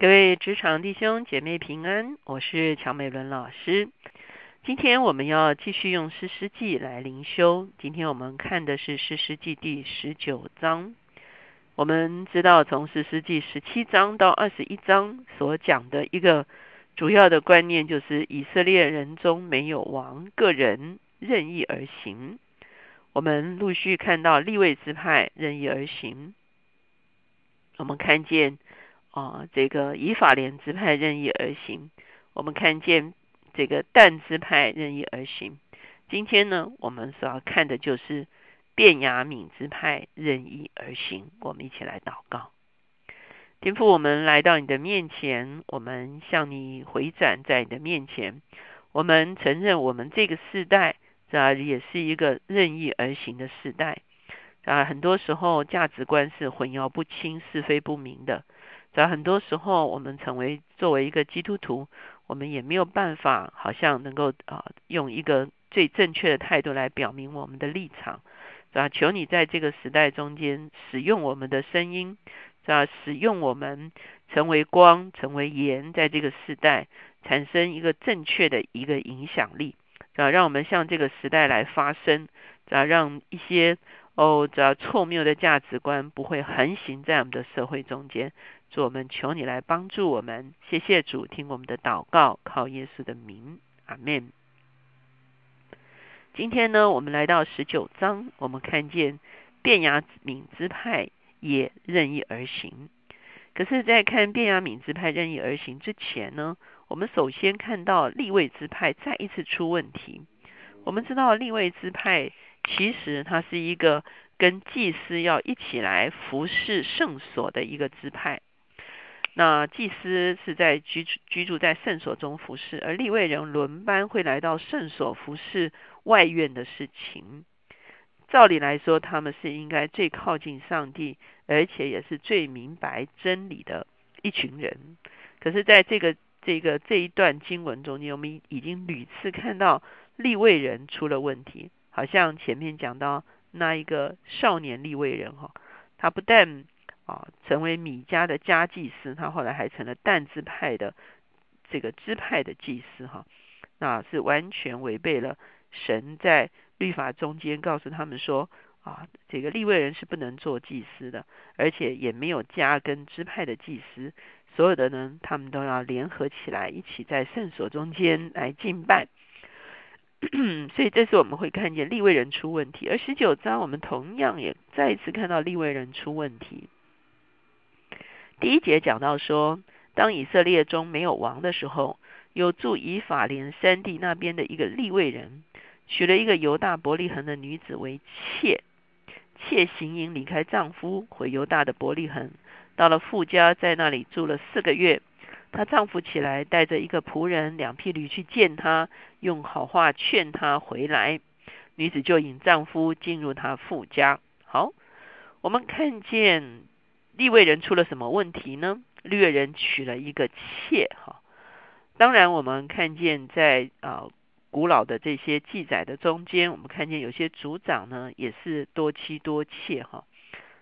各位职场弟兄姐妹平安，我是乔美伦老师。今天我们要继续用诗诗记来灵修。今天我们看的是诗诗记第十九章。我们知道，从诗诗记十七章到二十一章所讲的一个主要的观念，就是以色列人中没有王，个人任意而行。我们陆续看到立位支派任意而行。我们看见。啊，这个以法莲支派任意而行，我们看见这个但支派任意而行。今天呢，我们所要看的就是便雅悯支派任意而行。我们一起来祷告，天父，我们来到你的面前，我们向你回转在你的面前，我们承认我们这个时代啊，也是一个任意而行的时代啊，很多时候价值观是混淆不清、是非不明的。在很多时候，我们成为作为一个基督徒，我们也没有办法，好像能够啊，用一个最正确的态度来表明我们的立场，啊？求你在这个时代中间使用我们的声音，啊？使用我们成为光，成为盐，在这个时代产生一个正确的一个影响力，啊？让我们向这个时代来发声，啊？让一些哦，这错谬的价值观不会横行在我们的社会中间。主，我们求你来帮助我们，谢谢主，听我们的祷告，靠耶稣的名，阿门。今天呢，我们来到十九章，我们看见卞雅敏之派也任意而行。可是，在看卞雅敏之派任意而行之前呢，我们首先看到立位之派再一次出问题。我们知道立位之派其实它是一个跟祭司要一起来服侍圣所的一个支派。那祭司是在居居住在圣所中服侍，而立位人轮班会来到圣所服侍外院的事情。照理来说，他们是应该最靠近上帝，而且也是最明白真理的一群人。可是，在这个这个这一段经文中间，我们已经屡次看到立位人出了问题。好像前面讲到那一个少年立位人哈，他不但啊，成为米家的家祭司，他后来还成了但支派的这个支派的祭司哈，那是完全违背了神在律法中间告诉他们说啊，这个立位人是不能做祭司的，而且也没有家跟支派的祭司，所有的呢，他们都要联合起来，一起在圣所中间来敬拜。所以这次我们会看见立位人出问题，而十九章我们同样也再一次看到立位人出问题。第一节讲到说，当以色列中没有王的时候，有住以法莲山地那边的一个立位人，娶了一个犹大伯利恒的女子为妾。妾行营离开丈夫，回犹大的伯利恒，到了富家，在那里住了四个月。她丈夫起来，带着一个仆人、两匹驴去见她，用好话劝她回来。女子就引丈夫进入她富家。好，我们看见。立位人出了什么问题呢？立位人娶了一个妾，哈。当然，我们看见在啊古老的这些记载的中间，我们看见有些族长呢也是多妻多妾，哈。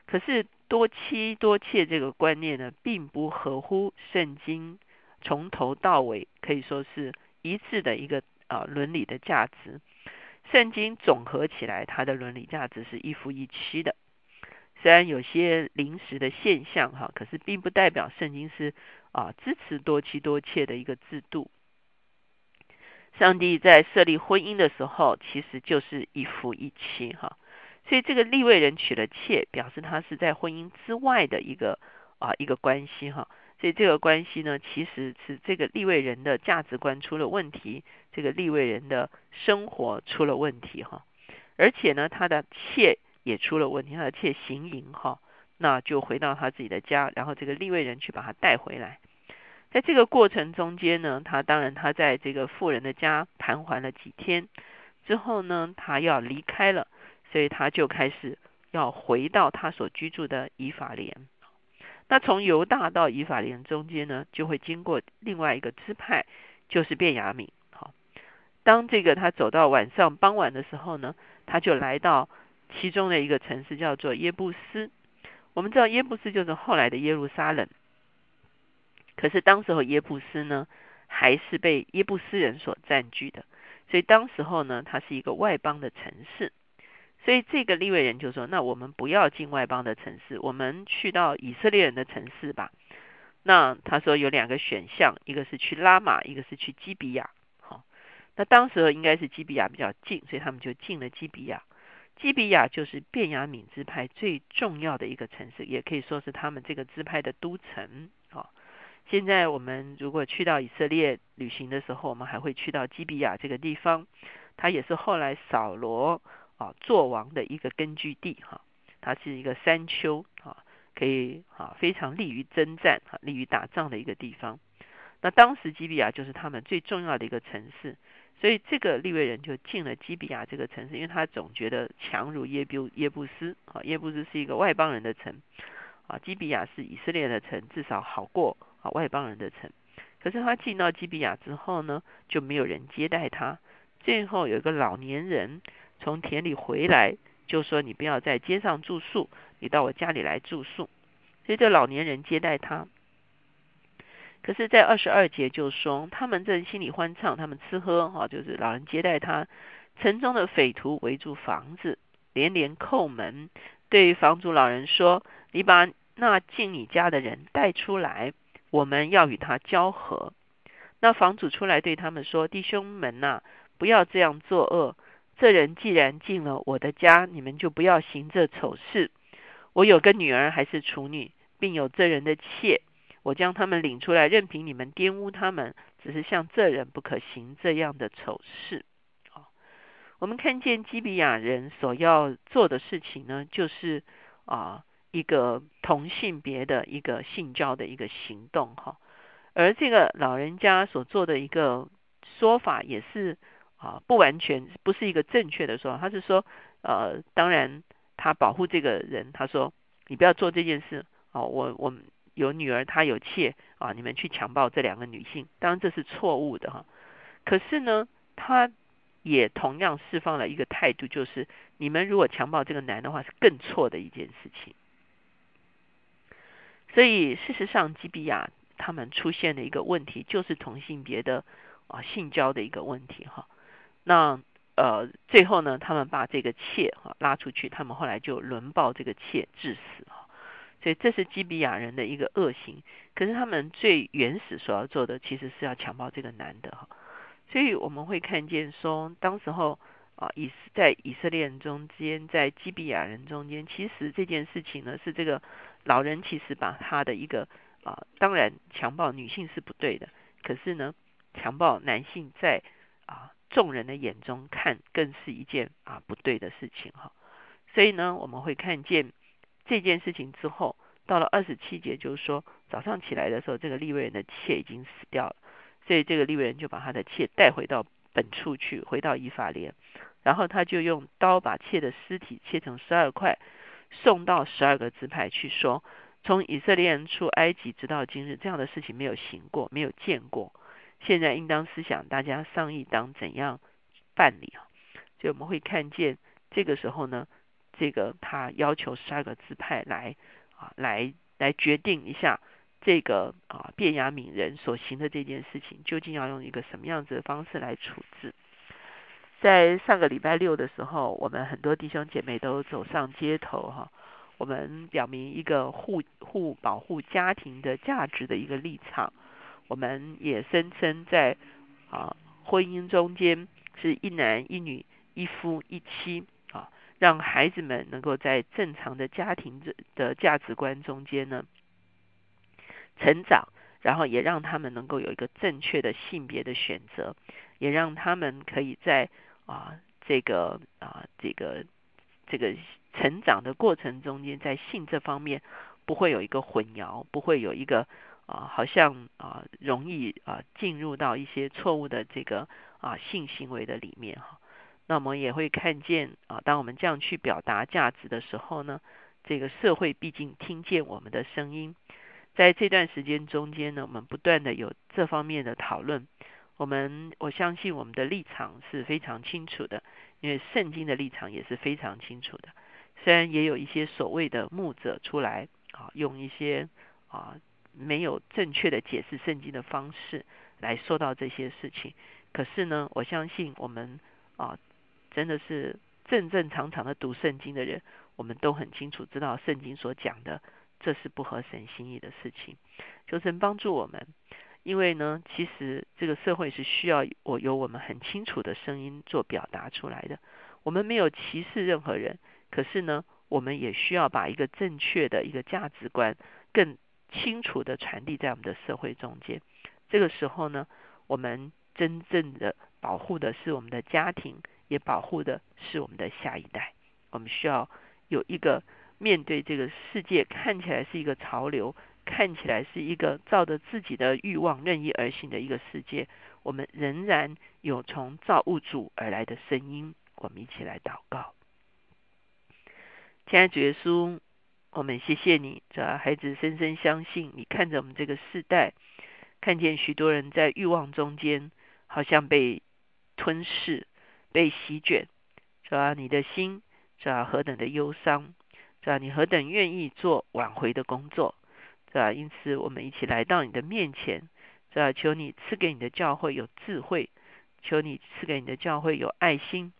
可是多妻多妾这个观念呢，并不合乎圣经从头到尾可以说是一致的一个啊伦理的价值。圣经总合起来，它的伦理价值是一夫一妻的。虽然有些临时的现象哈，可是并不代表圣经是啊支持多妻多妾的一个制度。上帝在设立婚姻的时候，其实就是一夫一妻哈。所以这个立位人娶了妾，表示他是在婚姻之外的一个啊一个关系哈。所以这个关系呢，其实是这个立位人的价值观出了问题，这个立位人的生活出了问题哈。而且呢，他的妾。也出了问题，而且行淫哈，那就回到他自己的家，然后这个立位人去把他带回来。在这个过程中间呢，他当然他在这个富人的家盘桓了几天之后呢，他要离开了，所以他就开始要回到他所居住的以法莲。那从犹大到以法莲中间呢，就会经过另外一个支派，就是便雅悯。好，当这个他走到晚上傍晚的时候呢，他就来到。其中的一个城市叫做耶布斯，我们知道耶布斯就是后来的耶路撒冷。可是当时候耶布斯呢，还是被耶布斯人所占据的，所以当时候呢，它是一个外邦的城市。所以这个利未人就说：“那我们不要进外邦的城市，我们去到以色列人的城市吧。”那他说有两个选项，一个是去拉玛，一个是去基比亚。好，那当时候应该是基比亚比较近，所以他们就进了基比亚。基比亚就是便雅敏支派最重要的一个城市，也可以说是他们这个支派的都城。啊，现在我们如果去到以色列旅行的时候，我们还会去到基比亚这个地方，它也是后来扫罗。啊，作王的一个根据地哈，它是一个山丘啊，可以啊非常利于征战啊，利于打仗的一个地方。那当时基比亚就是他们最重要的一个城市，所以这个利未人就进了基比亚这个城市，因为他总觉得强如耶布耶布斯啊，耶布斯是一个外邦人的城啊，基比亚是以色列的城，至少好过啊外邦人的城。可是他进到基比亚之后呢，就没有人接待他，最后有一个老年人。从田里回来，就说你不要在街上住宿，你到我家里来住宿。所以这老年人接待他。可是，在二十二节就说，他们正心里欢畅，他们吃喝哈，就是老人接待他。城中的匪徒围住房子，连连叩门，对房主老人说：“你把那进你家的人带出来，我们要与他交合。”那房主出来对他们说：“弟兄们呐，不要这样作恶。”这人既然进了我的家，你们就不要行这丑事。我有个女儿还是处女，并有这人的妾，我将他们领出来，任凭你们玷污他们。只是像这人不可行这样的丑事。好，我们看见基比亚人所要做的事情呢，就是啊一个同性别的一个性交的一个行动哈。而这个老人家所做的一个说法也是。啊，不完全不是一个正确的说法。他是说，呃，当然他保护这个人，他说你不要做这件事。哦，我我有女儿，他有妾啊，你们去强暴这两个女性，当然这是错误的哈。可是呢，他也同样释放了一个态度，就是你们如果强暴这个男的话，是更错的一件事情。所以事实上，基比亚他们出现的一个问题，就是同性别的啊性交的一个问题哈。那呃，最后呢，他们把这个妾哈拉出去，他们后来就轮暴这个妾致死哈。所以这是基比亚人的一个恶行。可是他们最原始所要做的，其实是要强暴这个男的哈。所以我们会看见说，当时候啊，以在以色列人中间，在基比亚人中间，其实这件事情呢，是这个老人其实把他的一个啊，当然强暴女性是不对的，可是呢，强暴男性在啊。众人的眼中看，更是一件啊不对的事情哈。所以呢，我们会看见这件事情之后，到了二十七节，就是说早上起来的时候，这个利未人的妾已经死掉了，所以这个利未人就把他的妾带回到本处去，回到以法莲，然后他就用刀把妾的尸体切成十二块，送到十二个支派去说：从以色列人出埃及直到今日，这样的事情没有行过，没有见过。现在应当思想，大家商议当怎样办理啊？所以我们会看见，这个时候呢，这个他要求十二个支派来啊，来来决定一下这个啊，便雅悯人所行的这件事情，究竟要用一个什么样子的方式来处置？在上个礼拜六的时候，我们很多弟兄姐妹都走上街头哈，我们表明一个护护保护家庭的价值的一个立场。我们也声称，在啊婚姻中间是一男一女、一夫一妻，让孩子们能够在正常的家庭的的价值观中间呢成长，然后也让他们能够有一个正确的性别的选择，也让他们可以在啊这个啊这个这个成长的过程中间，在性这方面不会有一个混淆，不会有一个。啊，好像啊，容易啊进入到一些错误的这个啊性行为的里面哈。那我们也会看见啊，当我们这样去表达价值的时候呢，这个社会毕竟听见我们的声音。在这段时间中间呢，我们不断的有这方面的讨论。我们我相信我们的立场是非常清楚的，因为圣经的立场也是非常清楚的。虽然也有一些所谓的牧者出来啊，用一些啊。没有正确的解释圣经的方式来说到这些事情。可是呢，我相信我们啊，真的是正正常常的读圣经的人，我们都很清楚知道圣经所讲的，这是不合神心意的事情。求神帮助我们，因为呢，其实这个社会是需要我有我们很清楚的声音做表达出来的。我们没有歧视任何人，可是呢，我们也需要把一个正确的一个价值观更清楚的传递在我们的社会中间。这个时候呢，我们真正的保护的是我们的家庭，也保护的是我们的下一代。我们需要有一个面对这个世界看起来是一个潮流。看起来是一个照着自己的欲望任意而行的一个世界，我们仍然有从造物主而来的声音。我们一起来祷告，亲爱的主耶稣，我们谢谢你，这孩子深深相信你看着我们这个世代，看见许多人在欲望中间，好像被吞噬、被席卷，主啊，你的心主啊何等的忧伤，主啊，你何等愿意做挽回的工作。是吧？因此，我们一起来到你的面前，是吧？求你赐给你的教会有智慧，求你赐给你的教会有爱心，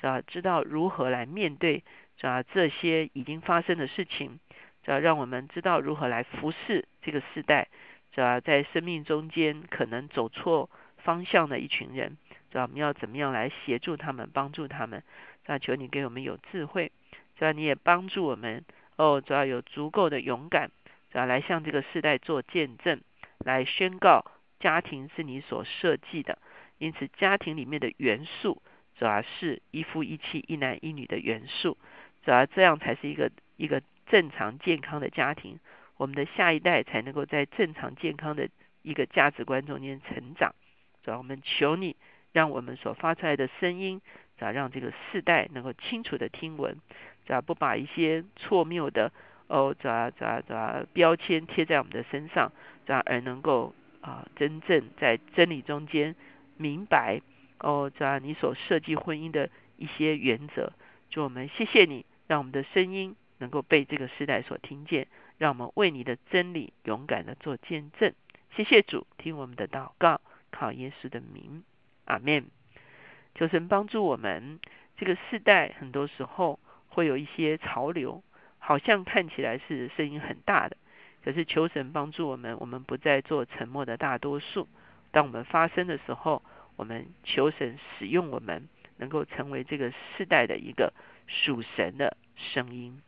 是吧？知道如何来面对，是吧？这些已经发生的事情，是吧？让我们知道如何来服侍这个时代，是吧？在生命中间可能走错方向的一群人，我们要怎么样来协助他们，帮助他们？是吧？求你给我们有智慧，是吧？你也帮助我们，哦，主要有足够的勇敢。主要，来向这个世代做见证，来宣告家庭是你所设计的，因此家庭里面的元素主要是一夫一妻、一男一女的元素，主要这样才是一个一个正常健康的家庭，我们的下一代才能够在正常健康的一个价值观中间成长。主要我们求你，让我们所发出来的声音，咋让这个世代能够清楚的听闻，咋不把一些错谬的。哦，咋咋咋标签贴在我们的身上，咋而能够啊真正在真理中间明白哦，咋你所设计婚姻的一些原则，就我们谢谢你，让我们的声音能够被这个时代所听见，让我们为你的真理勇敢的做见证。谢谢主，听我们的祷告，靠耶稣的名，阿门。求神帮助我们，这个世代很多时候会有一些潮流。好像看起来是声音很大的，可是求神帮助我们，我们不再做沉默的大多数。当我们发声的时候，我们求神使用我们，能够成为这个世代的一个属神的声音。